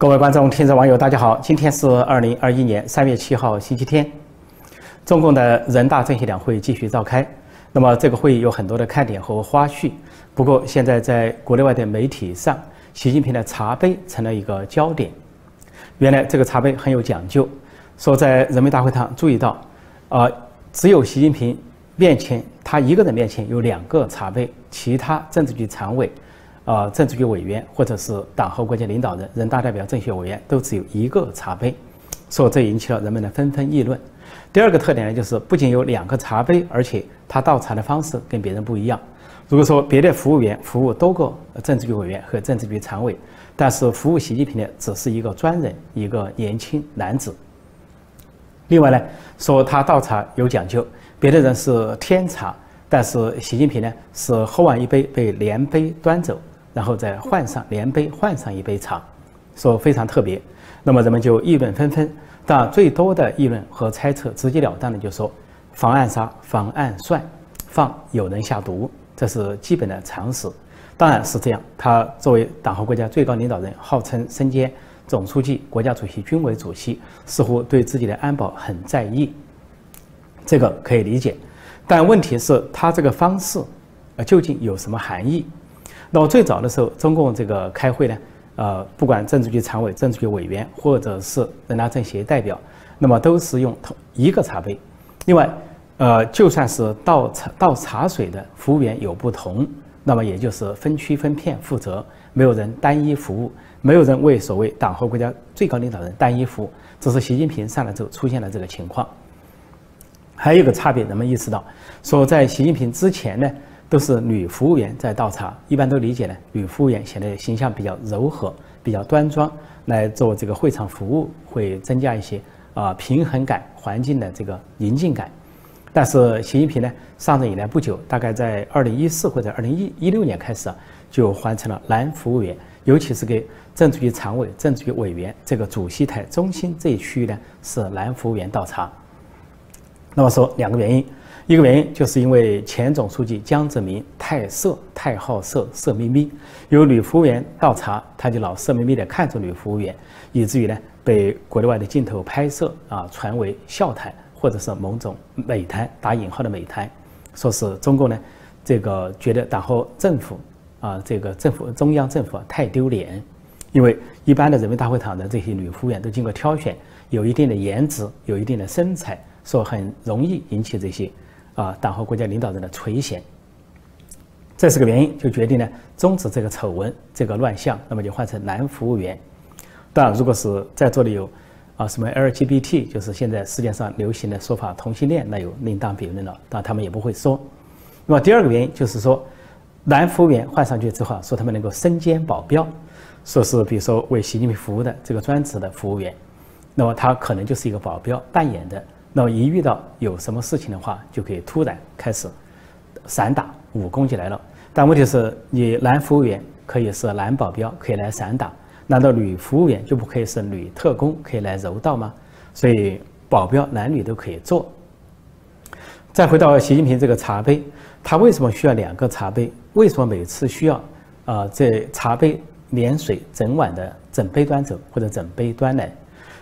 各位观众、听众、网友，大家好！今天是二零二一年三月七号，星期天。中共的人大政协两会继续召开。那么这个会议有很多的看点和花絮。不过现在在国内外的媒体上，习近平的茶杯成了一个焦点。原来这个茶杯很有讲究，说在人民大会堂注意到，啊，只有习近平面前，他一个人面前有两个茶杯，其他政治局常委。啊，政治局委员或者是党和国家领导人、人大代表、政协委员都只有一个茶杯，所以这引起了人们的纷纷议论。第二个特点呢，就是不仅有两个茶杯，而且他倒茶的方式跟别人不一样。如果说别的服务员服务多个政治局委员和政治局常委，但是服务习近平的只是一个专人，一个年轻男子。另外呢，说他倒茶有讲究，别的人是添茶，但是习近平呢是喝完一杯被连杯端走。然后再换上连杯，换上一杯茶，说非常特别。那么人们就议论纷纷。但最多的议论和猜测，直截了当的就说：防暗杀，防暗算，防有人下毒，这是基本的常识。当然是这样。他作为党和国家最高领导人，号称身兼总书记、国家主席、军委主席，似乎对自己的安保很在意。这个可以理解。但问题是，他这个方式，呃，究竟有什么含义？那么最早的时候，中共这个开会呢，呃，不管政治局常委、政治局委员，或者是人大政协代表，那么都是用同一个茶杯。另外，呃，就算是倒茶倒茶水的服务员有不同，那么也就是分区分片负责，没有人单一服务，没有人为所谓党和国家最高领导人单一服务。这是习近平上来之后出现了这个情况。还有一个差别，人们意识到，说在习近平之前呢。都是女服务员在倒茶，一般都理解呢，女服务员显得形象比较柔和，比较端庄，来做这个会场服务会增加一些啊平衡感、环境的这个宁静感。但是习近平呢上任以来不久，大概在二零一四或者二零一一六年开始啊，就换成了男服务员，尤其是给政治局常委、政治局委员这个主席台中心这一区域呢是男服务员倒茶。那么说两个原因。一个原因就是因为前总书记江泽民太色太好色色眯眯，有女服务员倒茶，他就老色眯眯地看着女服务员，以至于呢被国内外的镜头拍摄啊传为笑谈或者是某种美谈打引号的美谈，说是中共呢这个觉得党和政府啊这个政府中央政府太丢脸，因为一般的人民大会堂的这些女服务员都经过挑选，有一定的颜值，有一定的身材，说很容易引起这些。啊，党和国家领导人的垂涎，这是个原因，就决定呢终止这个丑闻、这个乱象，那么就换成男服务员。当然，如果是在座的有啊什么 LGBT，就是现在世界上流行的说法同性恋，那有另当别论了。但他们也不会说。那么第二个原因就是说，男服务员换上去之后，说他们能够身兼保镖，说是比如说为习近平服务的这个专职的服务员，那么他可能就是一个保镖扮演的。那么一遇到有什么事情的话，就可以突然开始散打，武功就来了。但问题是，你男服务员可以是男保镖，可以来散打，难道女服务员就不可以是女特工，可以来柔道吗？所以保镖男女都可以做。再回到习近平这个茶杯，他为什么需要两个茶杯？为什么每次需要啊这茶杯连水整碗的整杯端走或者整杯端来？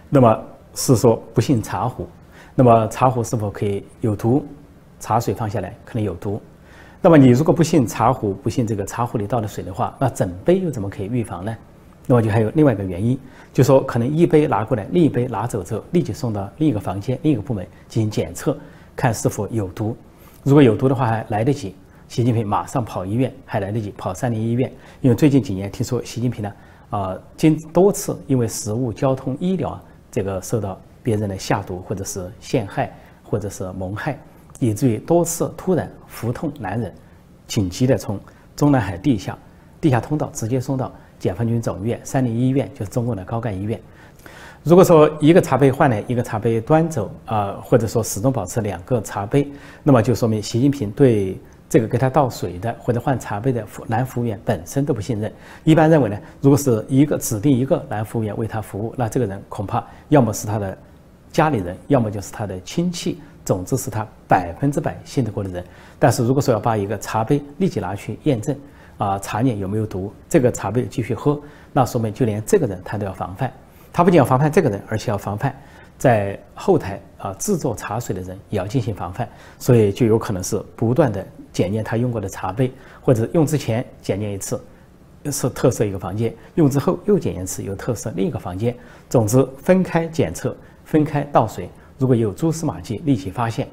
那么是说不信茶壶。那么茶壶是否可以有毒？茶水放下来可能有毒。那么你如果不信茶壶，不信这个茶壶里倒的水的话，那整杯又怎么可以预防呢？那么就还有另外一个原因，就说可能一杯拿过来，另一杯拿走之后，立即送到另一个房间、另一个部门进行检测，看是否有毒。如果有毒的话，还来得及，习近平马上跑医院，还来得及跑三零医院。因为最近几年听说习近平呢，啊，经多次因为食物、交通、医疗这个受到。别人的下毒，或者是陷害，或者是谋害，以至于多次突然腹痛难忍，紧急的从中南海地下地下通道直接送到解放军总医院三零医院，就是中共的高干医院。如果说一个茶杯换来，一个茶杯端走啊，或者说始终保持两个茶杯，那么就说明习近平对。这个给他倒水的或者换茶杯的服男服务员本身都不信任。一般认为呢，如果是一个指定一个男服务员为他服务，那这个人恐怕要么是他的家里人，要么就是他的亲戚，总之是他百分之百信得过的人。但是如果说要把一个茶杯立即拿去验证，啊，茶叶有没有毒，这个茶杯继续喝，那说明就连这个人他都要防范。他不仅要防范这个人，而且要防范在后台啊制作茶水的人也要进行防范。所以就有可能是不断的检验他用过的茶杯，或者用之前检验一次，是特色一个房间；用之后又检验一次，又特色另一个房间。总之，分开检测，分开倒水。如果有蛛丝马迹，立即发现。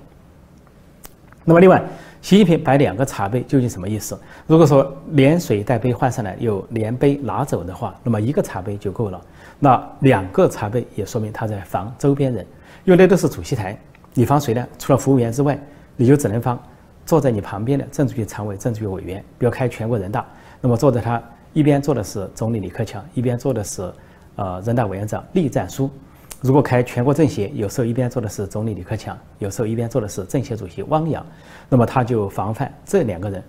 那么，另外，习近平摆两个茶杯究竟什么意思？如果说连水带杯换上来，又连杯拿走的话，那么一个茶杯就够了。那两个茶杯也说明他在防周边人，因为那都是主席台，你防谁呢？除了服务员之外，你就只能防坐在你旁边的政治局常委、政治局委员。比如开全国人大，那么坐在他一边坐的是总理李克强，一边坐的是呃人大委员长栗战书。如果开全国政协，有时候一边坐的是总理李克强，有时候一边坐的是政协主席汪洋，那么他就防范这两个人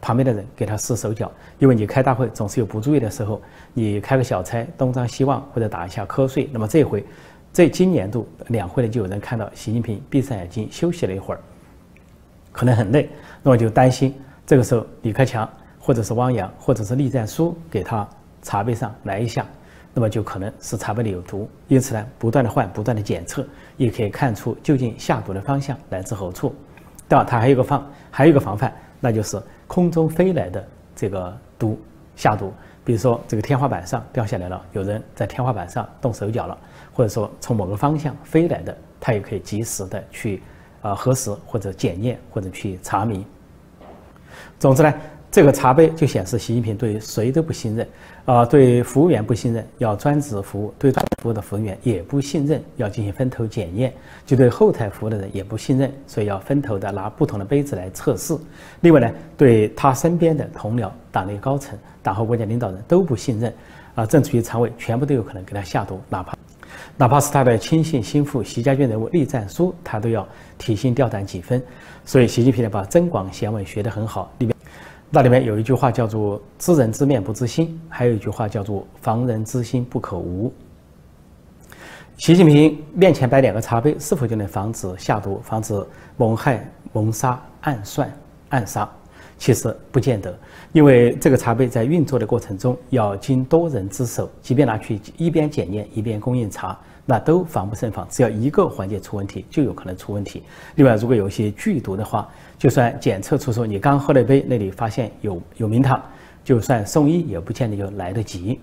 旁边的人给他施手脚，因为你开大会总是有不注意的时候，你开个小差东张西望或者打一下瞌睡，那么这回这今年度两会呢，就有人看到习近平闭上眼睛休息了一会儿，可能很累，那么就担心这个时候李克强或者是汪洋或者是栗战书给他茶杯上来一下。那么就可能是茶杯里有毒，因此呢，不断的换，不断的检测，也可以看出究竟下毒的方向来自何处。当然，它还有一个防，还有一个防范，那就是空中飞来的这个毒下毒，比如说这个天花板上掉下来了，有人在天花板上动手脚了，或者说从某个方向飞来的，它也可以及时的去啊核实或者检验或者去查明。总之呢。这个茶杯就显示习近平对谁都不信任，啊，对服务员不信任，要专职服务；对专服务的服务员也不信任，要进行分头检验；就对后台服务的人也不信任，所以要分头的拿不同的杯子来测试。另外呢，对他身边的同僚、党内高层、党和国家领导人都不信任，啊，政治局常委全部都有可能给他下毒，哪怕哪怕是他的亲信心腹习家军人物栗战书，他都要提心吊胆几分。所以，习近平呢，把增广贤文学得很好，里面。那里面有一句话叫做“知人知面不知心”，还有一句话叫做“防人之心不可无”。习近平面前摆两个茶杯，是否就能防止下毒、防止谋害、谋杀、暗算、暗杀？其实不见得，因为这个茶杯在运作的过程中要经多人之手，即便拿去一边检验一边供应茶。那都防不胜防，只要一个环节出问题，就有可能出问题。另外，如果有一些剧毒的话，就算检测出说你刚喝了一杯，那里发现有有名堂，就算送医也不见得就来得及。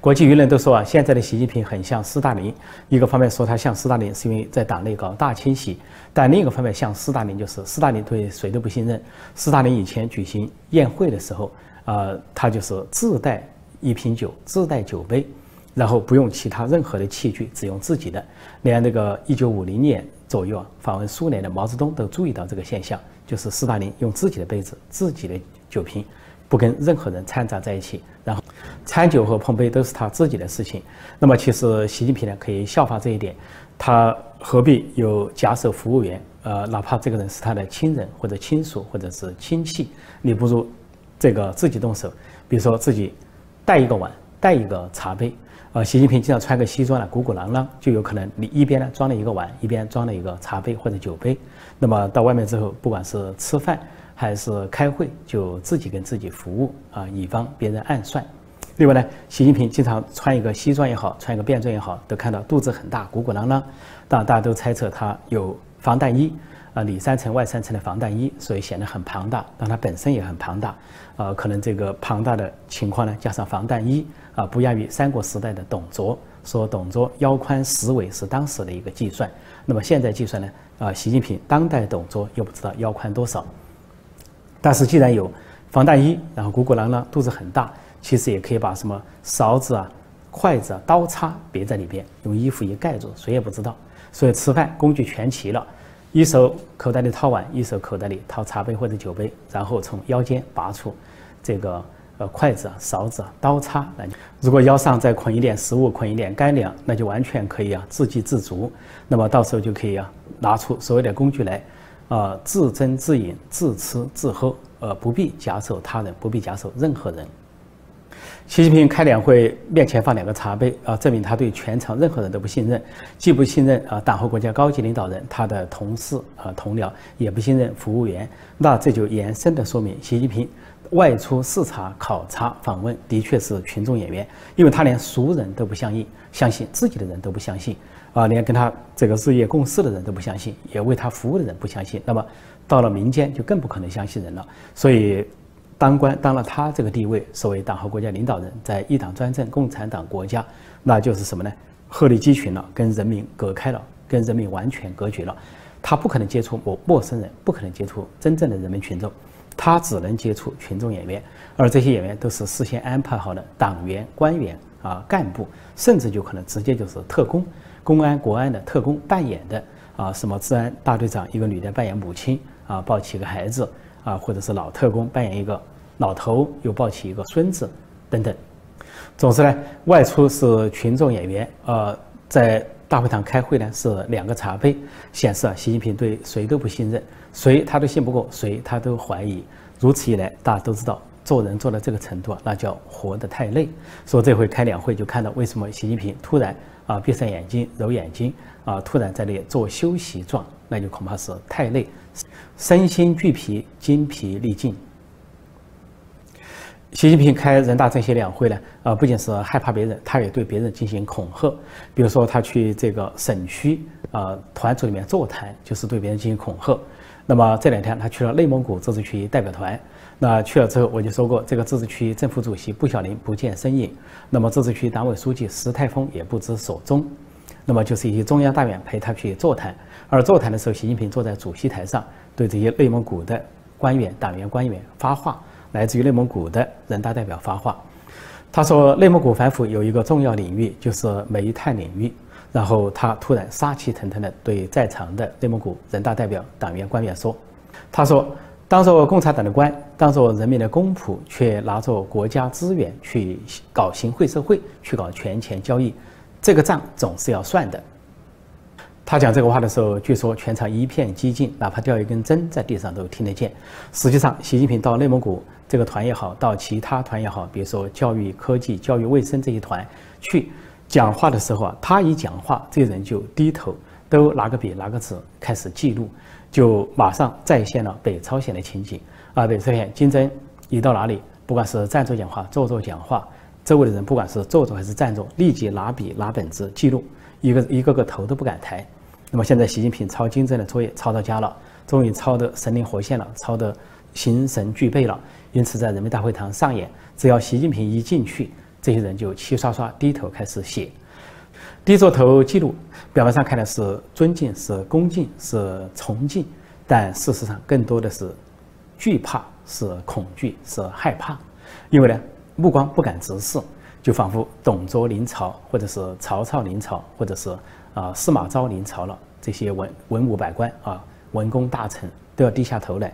国际舆论都说啊，现在的习近平很像斯大林。一个方面说他像斯大林，是因为在党内搞大清洗；但另一个方面像斯大林，就是斯大林对谁都不信任。斯大林以前举行宴会的时候，呃，他就是自带一瓶酒，自带酒杯。然后不用其他任何的器具，只用自己的。连那个一九五零年左右啊，访问苏联的毛泽东都注意到这个现象，就是斯大林用自己的杯子、自己的酒瓶，不跟任何人掺杂在一起。然后，掺酒和碰杯都是他自己的事情。那么，其实习近平呢可以效法这一点，他何必有假手服务员？呃，哪怕这个人是他的亲人或者亲属或者是亲戚，你不如这个自己动手，比如说自己带一个碗，带一个茶杯。呃，习近平经常穿个西装呢，鼓鼓囊囊，就有可能你一边呢装了一个碗，一边装了一个茶杯或者酒杯。那么到外面之后，不管是吃饭还是开会，就自己跟自己服务啊，以防别人暗算。另外呢，习近平经常穿一个西装也好，穿一个便装也好，都看到肚子很大，鼓鼓囊囊。当然，大家都猜测他有防弹衣。啊，里三层外三层的防弹衣，所以显得很庞大，但它本身也很庞大，呃，可能这个庞大的情况呢，加上防弹衣，啊，不亚于三国时代的董卓，说董卓腰宽十围是当时的一个计算，那么现在计算呢，啊，习近平当代董卓又不知道腰宽多少，但是既然有防弹衣，然后鼓鼓囊囊，肚子很大，其实也可以把什么勺子啊、筷子、啊、刀叉别在里边，用衣服一盖住，谁也不知道，所以吃饭工具全齐了。一手口袋里掏碗，一手口袋里掏茶杯或者酒杯，然后从腰间拔出这个呃筷子啊、勺子啊、刀叉来。如果腰上再捆一点食物、捆一点干粮，那就完全可以啊自给自足。那么到时候就可以啊拿出所有的工具来，啊自斟自饮、自吃自喝，呃不必假手他人，不必假手任何人。习近平开两会，面前放两个茶杯啊，证明他对全场任何人都不信任，既不信任啊党和国家高级领导人，他的同事啊同僚也不信任服务员，那这就延伸的说明，习近平外出视察、考察、访问，的确是群众演员，因为他连熟人都不相信，相信自己的人都不相信，啊，连跟他这个日夜共事的人都不相信，也为他服务的人不相信，那么到了民间就更不可能相信人了。所以，当官当了他这个地位，作为党和国家领导人，在一党专政、共产党国家，那就是什么呢？鹤立鸡群了，跟人民隔开了，跟人民完全隔绝了。他不可能接触陌陌生人，不可能接触真正的人民群众。他只能接触群众演员，而这些演员都是事先安排好的党员、官员啊、干部，甚至就可能直接就是特工、公安、国安的特工扮演的啊，什么治安大队长一个女的扮演母亲啊，抱起一个孩子啊，或者是老特工扮演一个老头又抱起一个孙子等等。总之呢，外出是群众演员，呃，在大会堂开会呢是两个茶杯，显示啊，习近平对谁都不信任。谁他都信不过，谁他都怀疑。如此一来，大家都知道，做人做到这个程度啊，那叫活得太累。说这回开两会就看到为什么习近平突然啊闭上眼睛揉眼睛啊，突然在那里做休息状，那就恐怕是太累，身心俱疲，精疲力尽。习近平开人大政协两会呢，啊，不仅是害怕别人，他也对别人进行恐吓。比如说，他去这个省区啊团组里面座谈，就是对别人进行恐吓。那么这两天他去了内蒙古自治区代表团，那去了之后我就说过，这个自治区政府主席布小林不见身影，那么自治区党委书记石泰峰也不知所踪，那么就是一些中央大员陪他去座谈，而座谈的时候，习近平坐在主席台上，对这些内蒙古的官员、党员、官员发话，来自于内蒙古的人大代表发话，他说内蒙古反腐有一个重要领域就是煤炭领域。然后他突然杀气腾腾地对在场的内蒙古人大代表、党员、官员说：“他说，当做共产党的官，当做人民的公仆，却拿着国家资源去搞行贿受贿，去搞权钱交易，这个账总是要算的。”他讲这个话的时候，据说全场一片寂静，哪怕掉一根针在地上都听得见。实际上，习近平到内蒙古这个团也好，到其他团也好，比如说教育、科技、教育卫生这一团去。讲话的时候啊，他一讲话，这些人就低头，都拿个笔拿个纸开始记录，就马上再现了北朝鲜的情景啊。北朝鲜金正一到哪里，不管是站着讲话、坐着讲话，周围的人不管是坐着还是站着，立即拿笔拿本子记录，一个一个个头都不敢抬。那么现在习近平抄金正的作业抄到家了，终于抄得神灵活现了，抄得形神俱备了。因此在人民大会堂上演，只要习近平一进去。这些人就齐刷刷低头开始写，低着头记录，表面上看的是尊敬、是恭敬、是崇敬，但事实上更多的是惧怕、是恐惧、是害怕，因为呢，目光不敢直视，就仿佛董卓临朝，或者是曹操临朝，或者是啊司马昭临朝了，这些文文武百官啊，文公大臣都要低下头来。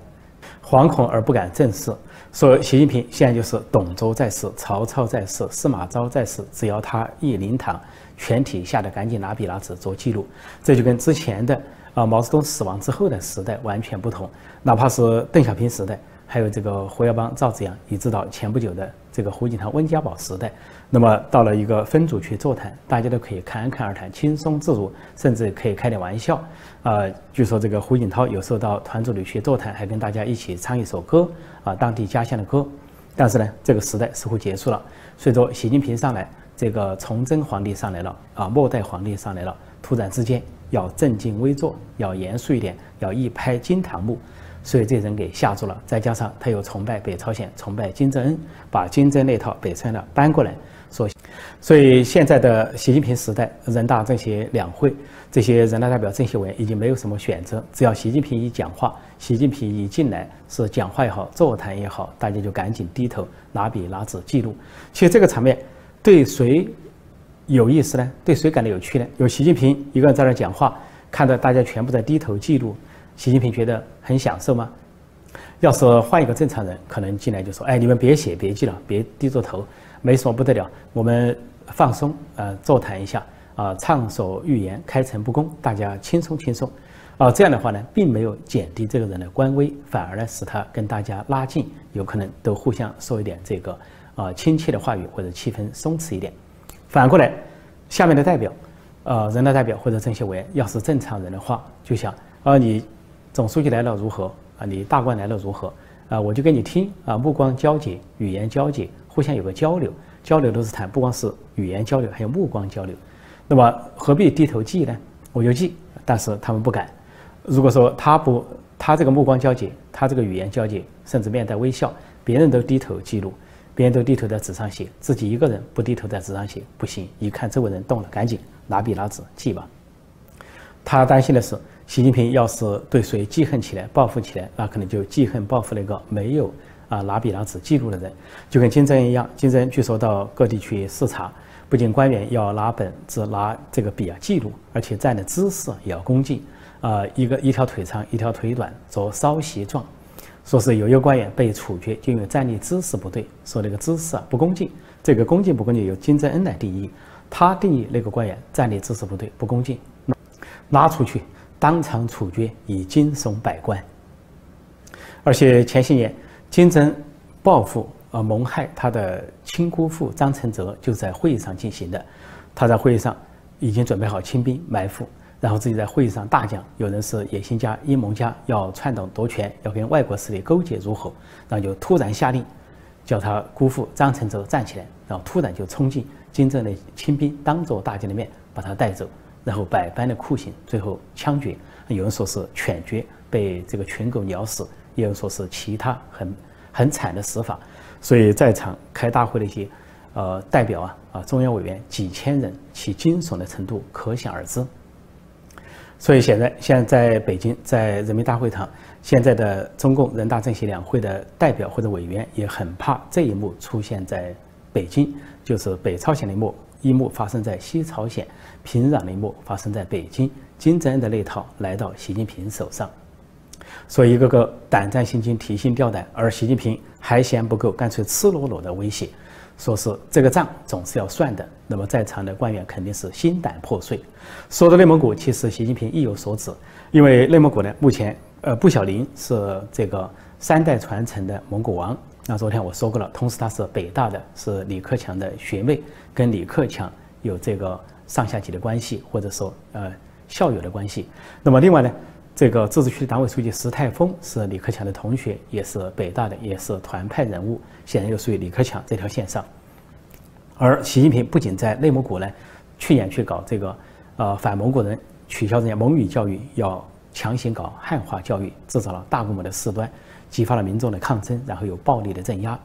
惶恐而不敢正视，说习近平现在就是董卓在世，曹操在世，司马昭在世，只要他一临堂，全体吓得赶紧拿笔拿纸做记录。这就跟之前的啊毛泽东死亡之后的时代完全不同，哪怕是邓小平时代，还有这个胡耀邦、赵紫阳，一直到前不久的这个胡锦涛、温家宝时代。那么到了一个分组去座谈，大家都可以侃侃而谈，轻松自如，甚至可以开点玩笑。啊，据说这个胡锦涛有时候到团组里去座谈，还跟大家一起唱一首歌，啊，当地家乡的歌。但是呢，这个时代似乎结束了。随着习近平上来，这个崇祯皇帝上来了，啊，末代皇帝上来了，突然之间要正襟危坐，要严肃一点，要一拍惊堂木。所以这人给吓住了。再加上他又崇拜北朝鲜，崇拜金正恩，把金正那套北朝鲜的搬过来。所所以现在的习近平时代，人大政协两会，这些人大代表、政协委员已经没有什么选择，只要习近平一讲话，习近平一进来，是讲话也好，座谈也好，大家就赶紧低头拿笔拿纸记录。其实这个场面对谁有意思呢？对谁感到有趣呢？有习近平一个人在那讲话，看到大家全部在低头记录，习近平觉得很享受吗？要是换一个正常人，可能进来就说：“哎，你们别写，别记了，别低着头。”没什么不得了，我们放松，呃，座谈一下，啊，畅所欲言，开诚布公，大家轻松轻松，啊，这样的话呢，并没有减低这个人的官威，反而呢，使他跟大家拉近，有可能都互相说一点这个啊亲切的话语，或者气氛松弛一点。反过来，下面的代表，呃，人大代表或者政协委员，要是正常人的话，就想，啊，你总书记来了如何？啊，你大官来了如何？啊，我就给你听啊，目光交接，语言交接，互相有个交流，交流都是谈，不光是语言交流，还有目光交流。那么何必低头记呢？我就记，但是他们不敢。如果说他不，他这个目光交接，他这个语言交接，甚至面带微笑，别人都低头记录，别人都低头在纸上写，自己一个人不低头在纸上写，不行。一看周围人动了，赶紧拿笔拿纸记吧。他担心的是。习近平要是对谁记恨起来、报复起来，那可能就记恨报复那个没有啊拿笔拿纸记录的人，就跟金正恩一样。金正恩据说到各地去视察，不仅官员要拿本子、拿这个笔啊记录，而且站的姿势也要恭敬啊，一个一条腿长、一条腿短，做稍斜状。说是有一个官员被处决，就因为站立姿势不对，说那个姿势啊不恭敬。这个恭敬不恭敬由金正恩来定义，他定义那个官员站立姿势不对、不恭敬，拉出去。当场处决，以惊悚百官。而且前些年，金正报复呃谋害他的亲姑父张承泽，就在会议上进行的。他在会议上已经准备好清兵埋伏，然后自己在会议上大讲：有人是野心家、阴谋家，要篡党夺权，要跟外国势力勾结如何？然后就突然下令，叫他姑父张承泽站起来，然后突然就冲进金正的亲兵，当着大家的面把他带走。然后百般的酷刑，最后枪决。有人说是犬决，被这个群狗咬死；也有人说是其他很很惨的死法。所以在场开大会的一些呃代表啊啊中央委员几千人，其惊悚的程度可想而知。所以现在现在在北京，在人民大会堂，现在的中共人大政协两会的代表或者委员也很怕这一幕出现在北京，就是北朝鲜的一幕。一幕发生在西朝鲜，平壤的一幕发生在北京，金正恩的那套来到习近平手上，所以一个个胆战心惊、提心吊胆，而习近平还嫌不够，干脆赤裸裸的威胁，说是这个账总是要算的。那么在场的官员肯定是心胆破碎。说到内蒙古，其实习近平意有所指，因为内蒙古呢，目前呃，布小林是这个三代传承的蒙古王。那昨天我说过了，同时他是北大的，是李克强的学妹，跟李克强有这个上下级的关系，或者说呃校友的关系。那么另外呢，这个自治区党委书记石泰峰是李克强的同学，也是北大的，也是团派人物，显然又属于李克强这条线上。而习近平不仅在内蒙古呢，去年去搞这个呃反蒙古人，取消人家蒙语教育，要强行搞汉化教育，制造了大规模的事端。激发了民众的抗争，然后有暴力的镇压。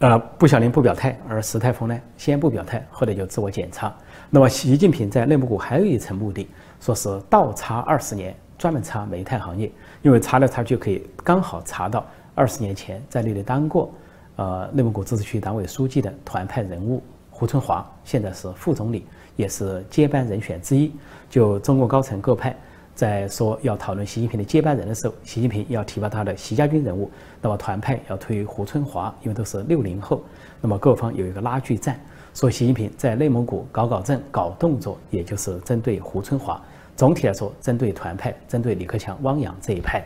呃，步小林不表态，而石泰峰呢，先不表态，后来就自我检查。那么，习近平在内蒙古还有一层目的，说是倒查二十年，专门查煤炭行业，因为查来查去可以刚好查到二十年前在那里当过呃内蒙古自治区党委书记的团派人物胡春华，现在是副总理，也是接班人选之一。就中共高层各派。在说要讨论习近平的接班人的时候，习近平要提拔他的习家军人物，那么团派要推胡春华，因为都是六零后，那么各方有一个拉锯战，说习近平在内蒙古搞搞政、搞动作，也就是针对胡春华。总体来说，针对团派，针对李克强、汪洋这一派。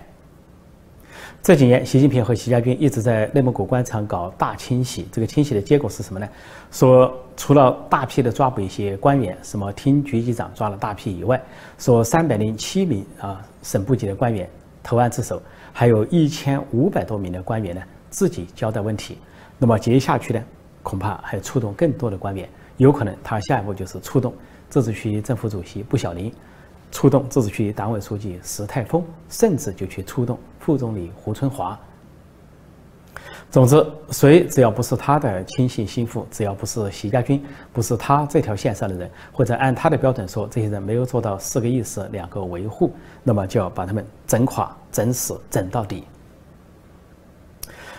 这几年，习近平和习家军一直在内蒙古官场搞大清洗。这个清洗的结果是什么呢？说除了大批的抓捕一些官员，什么厅局级长抓了大批以外，说三百零七名啊省部级的官员投案自首，还有一千五百多名的官员呢自己交代问题。那么接下去呢，恐怕还触动更多的官员，有可能他下一步就是触动自治区政府主席布小林。出动自治区党委书记石泰峰，甚至就去出动副总理胡春华。总之，谁只要不是他的亲信心腹，只要不是习家军，不是他这条线上的人，或者按他的标准说，这些人没有做到四个意思、两个维护，那么就要把他们整垮、整死、整到底。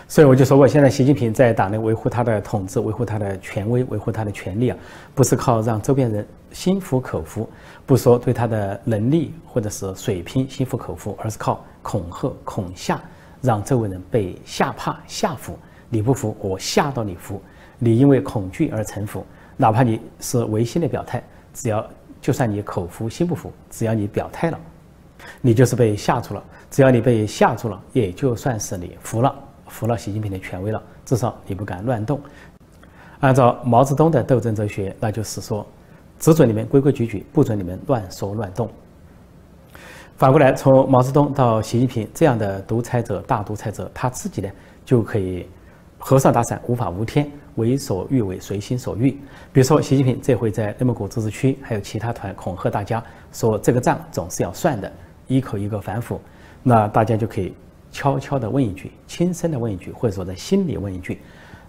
所以我就说过，现在习近平在党内维护他的统治、维护他的权威、维护他的权利啊，不是靠让周边人心服口服，不说对他的能力或者是水平心服口服，而是靠恐吓、恐吓，让周围人被吓怕、吓服。你不服，我吓到你服。你因为恐惧而臣服，哪怕你是违心的表态，只要就算你口服心不服，只要你表态了，你就是被吓住了。只要你被吓住了，也就算是你服了。服了习近平的权威了，至少你不敢乱动。按照毛泽东的斗争哲学，那就是说，只准你们规规矩矩，不准你们乱说乱动。反过来，从毛泽东到习近平这样的独裁者、大独裁者，他自己呢就可以和尚打伞，无法无天，为所欲为，随心所欲。比如说，习近平这回在内蒙古自治区还有其他团恐吓大家，说这个账总是要算的，一口一个反腐，那大家就可以悄悄地问一句，轻声地问一句，或者说在心里问一句：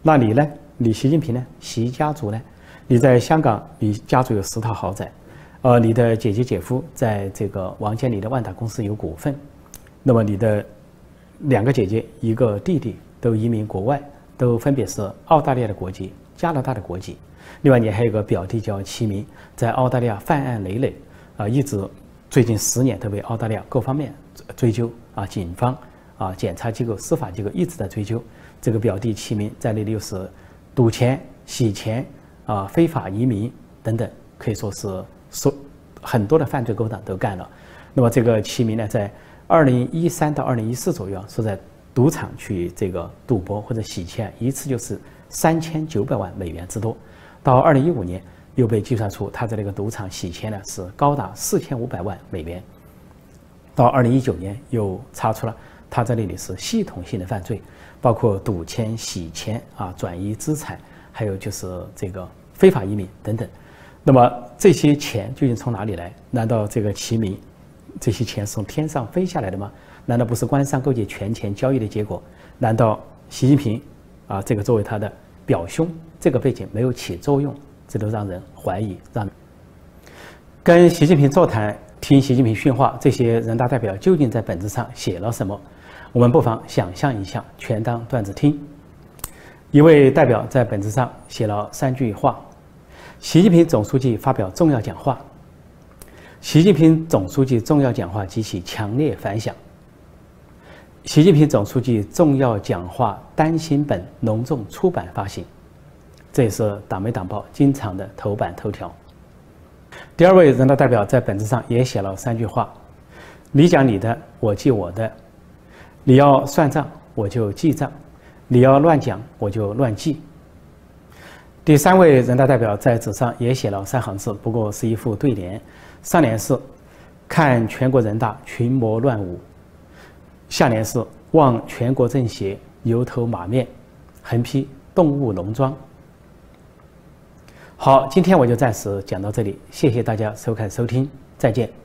那你呢？你习近平呢？习家族呢？你在香港，你家族有十套豪宅，呃，你的姐姐姐夫在这个王健林的万达公司有股份，那么你的两个姐姐，一个弟弟都移民国外，都分别是澳大利亚的国籍、加拿大的国籍。另外，你还有个表弟叫齐明，在澳大利亚犯案累累，啊，一直最近十年都被澳大利亚各方面追究啊，警方啊，检察机构、司法机构一直在追究。这个表弟齐明在那里又是。赌钱、洗钱啊，非法移民等等，可以说是说很多的犯罪勾当都干了。那么这个齐明呢，在二零一三到二零一四左右，是在赌场去这个赌博或者洗钱，一次就是三千九百万美元之多。到二零一五年，又被计算出他在那个赌场洗钱呢是高达四千五百万美元。到二零一九年，又查出了他在那里是系统性的犯罪。包括赌钱、洗钱啊、转移资产，还有就是这个非法移民等等。那么这些钱究竟从哪里来？难道这个齐民这些钱是从天上飞下来的吗？难道不是官商勾结、权钱交易的结果？难道习近平啊这个作为他的表兄，这个背景没有起作用？这都让人怀疑。让跟习近平座谈、听习近平训话，这些人大代表究竟在本质上写了什么？我们不妨想象一下，全当段子听。一位代表在本子上写了三句话：习近平总书记发表重要讲话。习近平总书记重要讲话激起强烈反响。习近平总书记重要讲话单行本隆重出版发行，这也是党媒党报经常的头版头条。第二位人大代表在本子上也写了三句话：你讲你的，我记我的。你要算账，我就记账；你要乱讲，我就乱记。第三位人大代表在纸上也写了三行字，不过是一副对联。上联是“看全国人大群魔乱舞”，下联是“望全国政协牛头马面”，横批“动物农庄”。好，今天我就暂时讲到这里，谢谢大家收看收听，再见。